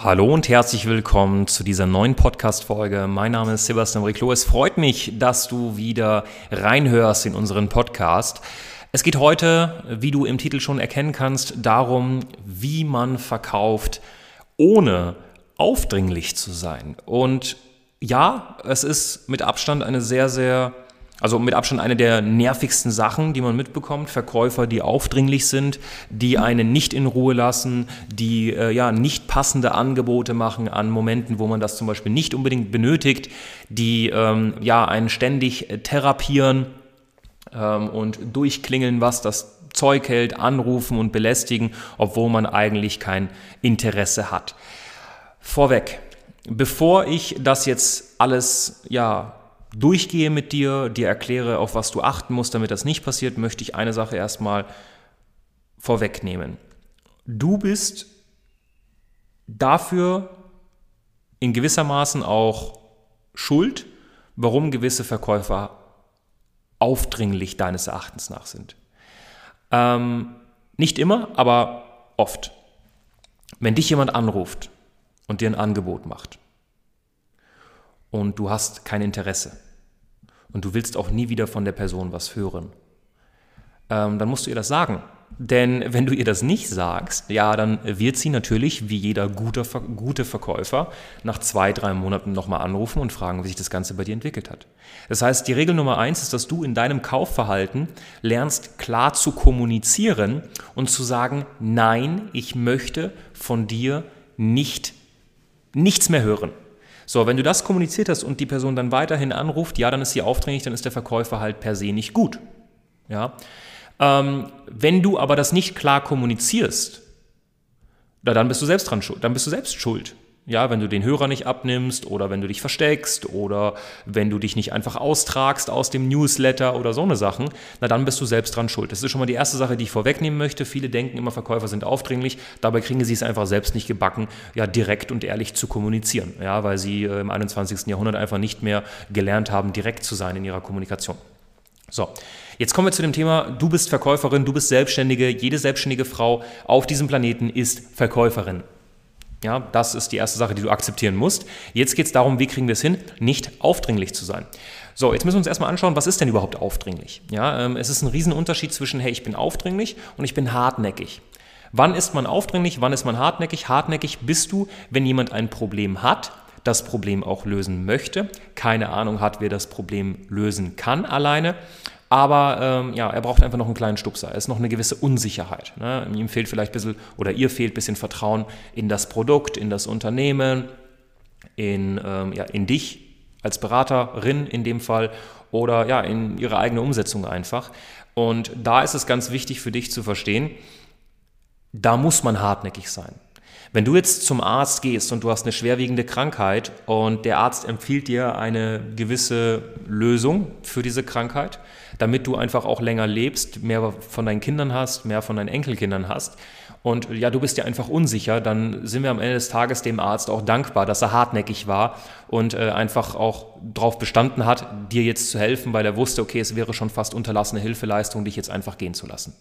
Hallo und herzlich willkommen zu dieser neuen Podcast-Folge. Mein Name ist Sebastian Riclo. Es freut mich, dass du wieder reinhörst in unseren Podcast. Es geht heute, wie du im Titel schon erkennen kannst, darum, wie man verkauft, ohne aufdringlich zu sein. Und ja, es ist mit Abstand eine sehr, sehr, also mit Abstand eine der nervigsten Sachen, die man mitbekommt. Verkäufer, die aufdringlich sind, die einen nicht in Ruhe lassen, die äh, ja nicht passende Angebote machen an Momenten, wo man das zum Beispiel nicht unbedingt benötigt, die ähm, ja einen ständig therapieren ähm, und durchklingeln, was das Zeug hält, anrufen und belästigen, obwohl man eigentlich kein Interesse hat. Vorweg, Bevor ich das jetzt alles ja durchgehe mit dir, dir erkläre, auf was du achten musst, damit das nicht passiert, möchte ich eine Sache erstmal vorwegnehmen. Du bist dafür in gewissermaßen auch schuld, warum gewisse Verkäufer aufdringlich deines Erachtens nach sind. Ähm, nicht immer, aber oft. Wenn dich jemand anruft und dir ein Angebot macht und du hast kein Interesse und du willst auch nie wieder von der Person was hören, ähm, dann musst du ihr das sagen. Denn wenn du ihr das nicht sagst, ja, dann wird sie natürlich, wie jeder gute, gute Verkäufer, nach zwei, drei Monaten nochmal anrufen und fragen, wie sich das Ganze bei dir entwickelt hat. Das heißt, die Regel Nummer eins ist, dass du in deinem Kaufverhalten lernst, klar zu kommunizieren und zu sagen, nein, ich möchte von dir nicht nichts mehr hören. So, wenn du das kommuniziert hast und die Person dann weiterhin anruft, ja, dann ist sie aufdringlich, dann ist der Verkäufer halt per se nicht gut. Ja. Ähm, wenn du aber das nicht klar kommunizierst, dann bist du selbst dran schuld, dann bist du selbst schuld. Ja, wenn du den Hörer nicht abnimmst oder wenn du dich versteckst oder wenn du dich nicht einfach austragst aus dem Newsletter oder so eine Sachen, na dann bist du selbst dran schuld. Das ist schon mal die erste Sache, die ich vorwegnehmen möchte. Viele denken immer, Verkäufer sind aufdringlich, dabei kriegen sie es einfach selbst nicht gebacken, ja, direkt und ehrlich zu kommunizieren, ja, weil sie äh, im 21. Jahrhundert einfach nicht mehr gelernt haben, direkt zu sein in ihrer Kommunikation. So, jetzt kommen wir zu dem Thema, du bist Verkäuferin, du bist Selbstständige, jede selbstständige Frau auf diesem Planeten ist Verkäuferin. Ja, das ist die erste Sache, die du akzeptieren musst. Jetzt geht es darum, wie kriegen wir es hin, nicht aufdringlich zu sein. So, jetzt müssen wir uns erstmal anschauen, was ist denn überhaupt aufdringlich? Ja, ähm, es ist ein Riesenunterschied zwischen, hey, ich bin aufdringlich und ich bin hartnäckig. Wann ist man aufdringlich, wann ist man hartnäckig? Hartnäckig bist du, wenn jemand ein Problem hat, das Problem auch lösen möchte, keine Ahnung hat, wer das Problem lösen kann alleine aber ähm, ja, er braucht einfach noch einen kleinen Stupser. Es ist noch eine gewisse Unsicherheit. Ne? Ihm fehlt vielleicht ein bisschen, oder ihr fehlt ein bisschen Vertrauen in das Produkt, in das Unternehmen, in, ähm, ja, in dich als Beraterin in dem Fall oder ja, in ihre eigene Umsetzung einfach. Und da ist es ganz wichtig für dich zu verstehen, da muss man hartnäckig sein. Wenn du jetzt zum Arzt gehst und du hast eine schwerwiegende Krankheit und der Arzt empfiehlt dir eine gewisse Lösung für diese Krankheit, damit du einfach auch länger lebst, mehr von deinen Kindern hast, mehr von deinen Enkelkindern hast und ja, du bist ja einfach unsicher, dann sind wir am Ende des Tages dem Arzt auch dankbar, dass er hartnäckig war und äh, einfach auch darauf bestanden hat, dir jetzt zu helfen, weil er wusste, okay, es wäre schon fast unterlassene Hilfeleistung, dich jetzt einfach gehen zu lassen.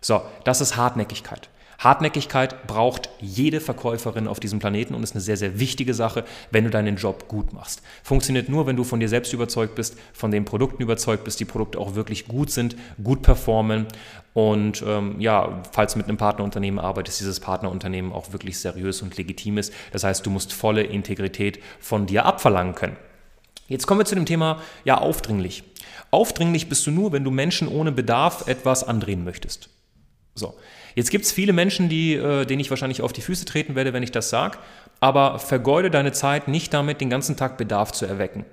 So, das ist Hartnäckigkeit. Hartnäckigkeit braucht jede Verkäuferin auf diesem Planeten und ist eine sehr, sehr wichtige Sache, wenn du deinen Job gut machst. Funktioniert nur, wenn du von dir selbst überzeugt bist, von den Produkten überzeugt bist, die Produkte auch wirklich gut sind, gut performen und ähm, ja, falls du mit einem Partnerunternehmen arbeitest, dieses Partnerunternehmen auch wirklich seriös und legitim ist. Das heißt, du musst volle Integrität von dir abverlangen können. Jetzt kommen wir zu dem Thema, ja, aufdringlich. Aufdringlich bist du nur, wenn du Menschen ohne Bedarf etwas andrehen möchtest. So, Jetzt gibt es viele Menschen, die, äh, denen ich wahrscheinlich auf die Füße treten werde, wenn ich das sage, aber vergeude deine Zeit nicht damit, den ganzen Tag Bedarf zu erwecken.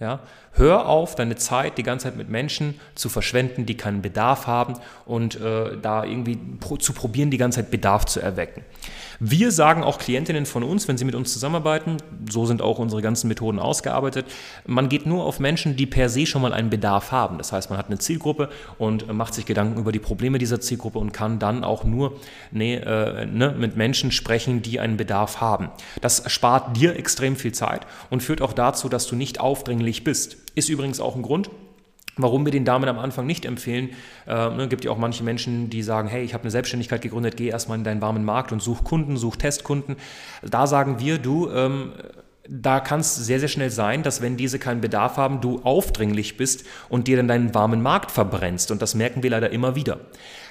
Ja? Hör auf, deine Zeit die ganze Zeit mit Menschen zu verschwenden, die keinen Bedarf haben und äh, da irgendwie pro, zu probieren, die ganze Zeit Bedarf zu erwecken. Wir sagen auch Klientinnen von uns, wenn sie mit uns zusammenarbeiten, so sind auch unsere ganzen Methoden ausgearbeitet, man geht nur auf Menschen, die per se schon mal einen Bedarf haben. Das heißt, man hat eine Zielgruppe und macht sich Gedanken über die Probleme dieser Zielgruppe und kann dann auch nur nee, äh, ne, mit Menschen sprechen, die einen Bedarf haben. Das spart dir extrem viel Zeit und führt auch dazu, dass du nicht aufdringlich bist. Ist übrigens auch ein Grund, Warum wir den Damen am Anfang nicht empfehlen, äh, ne, gibt ja auch manche Menschen, die sagen, hey, ich habe eine Selbstständigkeit gegründet, geh erstmal in deinen warmen Markt und such Kunden, such Testkunden. Da sagen wir, du, ähm, da kann es sehr, sehr schnell sein, dass wenn diese keinen Bedarf haben, du aufdringlich bist und dir dann deinen warmen Markt verbrennst. Und das merken wir leider immer wieder.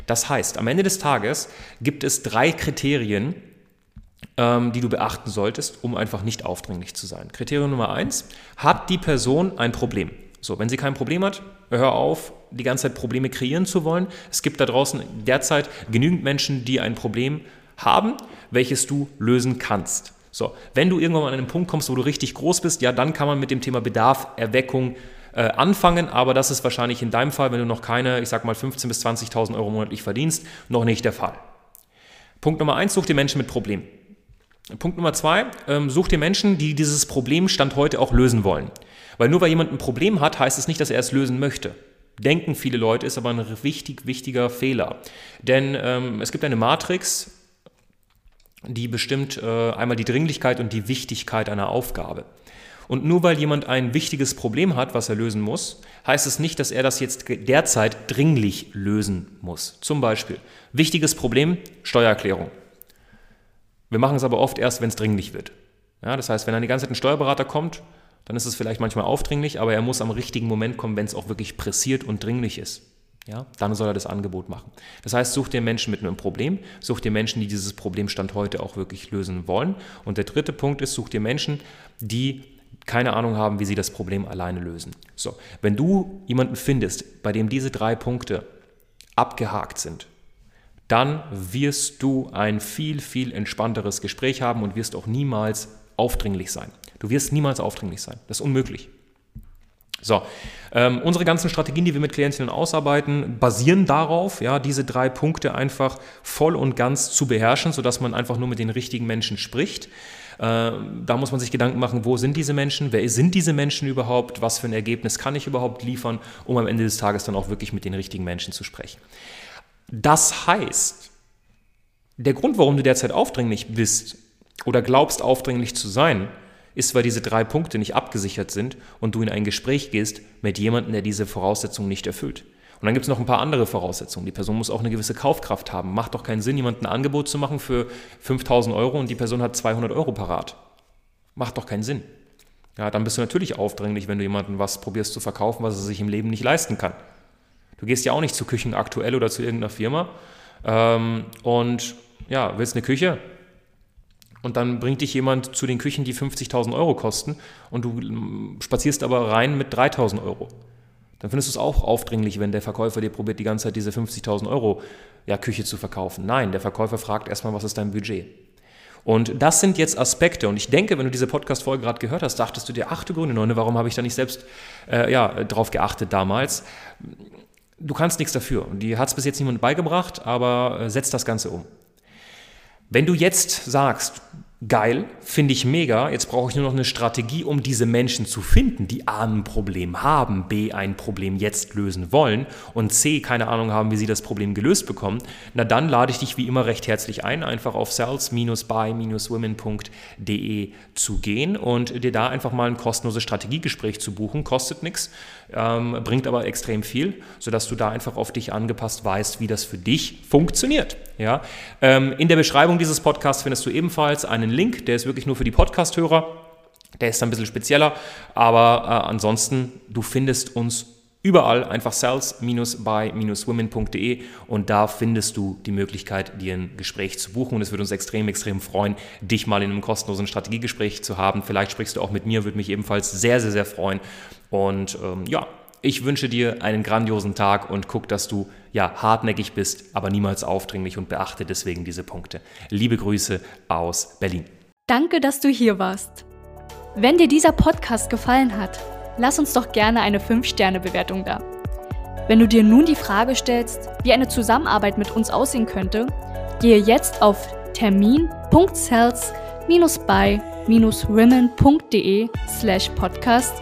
Das heißt, am Ende des Tages gibt es drei Kriterien, ähm, die du beachten solltest, um einfach nicht aufdringlich zu sein. Kriterium Nummer eins, hat die Person ein Problem? So, wenn sie kein Problem hat, hör auf, die ganze Zeit Probleme kreieren zu wollen. Es gibt da draußen derzeit genügend Menschen, die ein Problem haben, welches du lösen kannst. So, wenn du irgendwann an einen Punkt kommst, wo du richtig groß bist, ja, dann kann man mit dem Thema Bedarf, Erweckung äh, anfangen, aber das ist wahrscheinlich in deinem Fall, wenn du noch keine, ich sag mal 15.000 bis 20.000 Euro monatlich verdienst, noch nicht der Fall. Punkt Nummer eins, such dir Menschen mit Problemen. Punkt Nummer zwei, ähm, such dir Menschen, die dieses Problem Stand heute auch lösen wollen. Weil nur weil jemand ein Problem hat, heißt es nicht, dass er es lösen möchte. Denken viele Leute, ist aber ein wichtig, wichtiger Fehler. Denn ähm, es gibt eine Matrix, die bestimmt äh, einmal die Dringlichkeit und die Wichtigkeit einer Aufgabe. Und nur weil jemand ein wichtiges Problem hat, was er lösen muss, heißt es nicht, dass er das jetzt derzeit dringlich lösen muss. Zum Beispiel, wichtiges Problem, Steuererklärung. Wir machen es aber oft erst, wenn es dringlich wird. Ja, das heißt, wenn dann die ganze Zeit ein Steuerberater kommt, dann ist es vielleicht manchmal aufdringlich, aber er muss am richtigen Moment kommen, wenn es auch wirklich pressiert und dringlich ist. Ja, dann soll er das Angebot machen. Das heißt, such dir Menschen mit einem Problem, such dir Menschen, die dieses Problem Stand heute auch wirklich lösen wollen. Und der dritte Punkt ist, such dir Menschen, die keine Ahnung haben, wie sie das Problem alleine lösen. So, wenn du jemanden findest, bei dem diese drei Punkte abgehakt sind, dann wirst du ein viel, viel entspannteres Gespräch haben und wirst auch niemals aufdringlich sein. Du wirst niemals aufdringlich sein. Das ist unmöglich. So, ähm, unsere ganzen Strategien, die wir mit Klientinnen ausarbeiten, basieren darauf, ja, diese drei Punkte einfach voll und ganz zu beherrschen, sodass man einfach nur mit den richtigen Menschen spricht. Äh, da muss man sich Gedanken machen, wo sind diese Menschen, wer sind diese Menschen überhaupt, was für ein Ergebnis kann ich überhaupt liefern, um am Ende des Tages dann auch wirklich mit den richtigen Menschen zu sprechen. Das heißt, der Grund, warum du derzeit aufdringlich bist oder glaubst, aufdringlich zu sein, ist, weil diese drei Punkte nicht abgesichert sind und du in ein Gespräch gehst mit jemandem, der diese Voraussetzungen nicht erfüllt. Und dann gibt es noch ein paar andere Voraussetzungen. Die Person muss auch eine gewisse Kaufkraft haben. Macht doch keinen Sinn, jemandem ein Angebot zu machen für 5000 Euro und die Person hat 200 Euro parat. Macht doch keinen Sinn. Ja, dann bist du natürlich aufdringlich, wenn du jemandem was probierst zu verkaufen, was er sich im Leben nicht leisten kann. Du gehst ja auch nicht zu Küchen aktuell oder zu irgendeiner Firma ähm, und ja, willst eine Küche und dann bringt dich jemand zu den Küchen, die 50.000 Euro kosten und du mm, spazierst aber rein mit 3.000 Euro. Dann findest du es auch aufdringlich, wenn der Verkäufer dir probiert, die ganze Zeit diese 50.000 Euro ja, Küche zu verkaufen. Nein, der Verkäufer fragt erstmal, was ist dein Budget? Und das sind jetzt Aspekte. Und ich denke, wenn du diese Podcast-Folge gerade gehört hast, dachtest du dir, ach du Grüne Neune, warum habe ich da nicht selbst äh, ja, drauf geachtet damals? Du kannst nichts dafür. Und die hat es bis jetzt niemand beigebracht, aber äh, setz das Ganze um. Wenn du jetzt sagst, geil, finde ich mega. Jetzt brauche ich nur noch eine Strategie, um diese Menschen zu finden, die A ein Problem haben, B ein Problem jetzt lösen wollen und C keine Ahnung haben, wie sie das Problem gelöst bekommen. Na dann lade ich dich wie immer recht herzlich ein, einfach auf sales-by-women.de zu gehen und dir da einfach mal ein kostenloses Strategiegespräch zu buchen. Kostet nichts, ähm, bringt aber extrem viel, sodass du da einfach auf dich angepasst weißt, wie das für dich funktioniert. Ja? Ähm, in der Beschreibung dieses Podcasts findest du ebenfalls einen Link, der ist wirklich nur für die Podcast-Hörer. Der ist ein bisschen spezieller, aber äh, ansonsten, du findest uns überall einfach sales-by-women.de und da findest du die Möglichkeit, dir ein Gespräch zu buchen und es würde uns extrem, extrem freuen, dich mal in einem kostenlosen Strategiegespräch zu haben. Vielleicht sprichst du auch mit mir, würde mich ebenfalls sehr, sehr, sehr freuen und ähm, ja, ich wünsche dir einen grandiosen Tag und guck, dass du ja hartnäckig bist, aber niemals aufdringlich und beachte deswegen diese Punkte. Liebe Grüße aus Berlin. Danke, dass du hier warst. Wenn dir dieser Podcast gefallen hat, lass uns doch gerne eine 5-Sterne-Bewertung da. Wenn du dir nun die Frage stellst, wie eine Zusammenarbeit mit uns aussehen könnte, gehe jetzt auf termin.cells-by-women.de slash podcast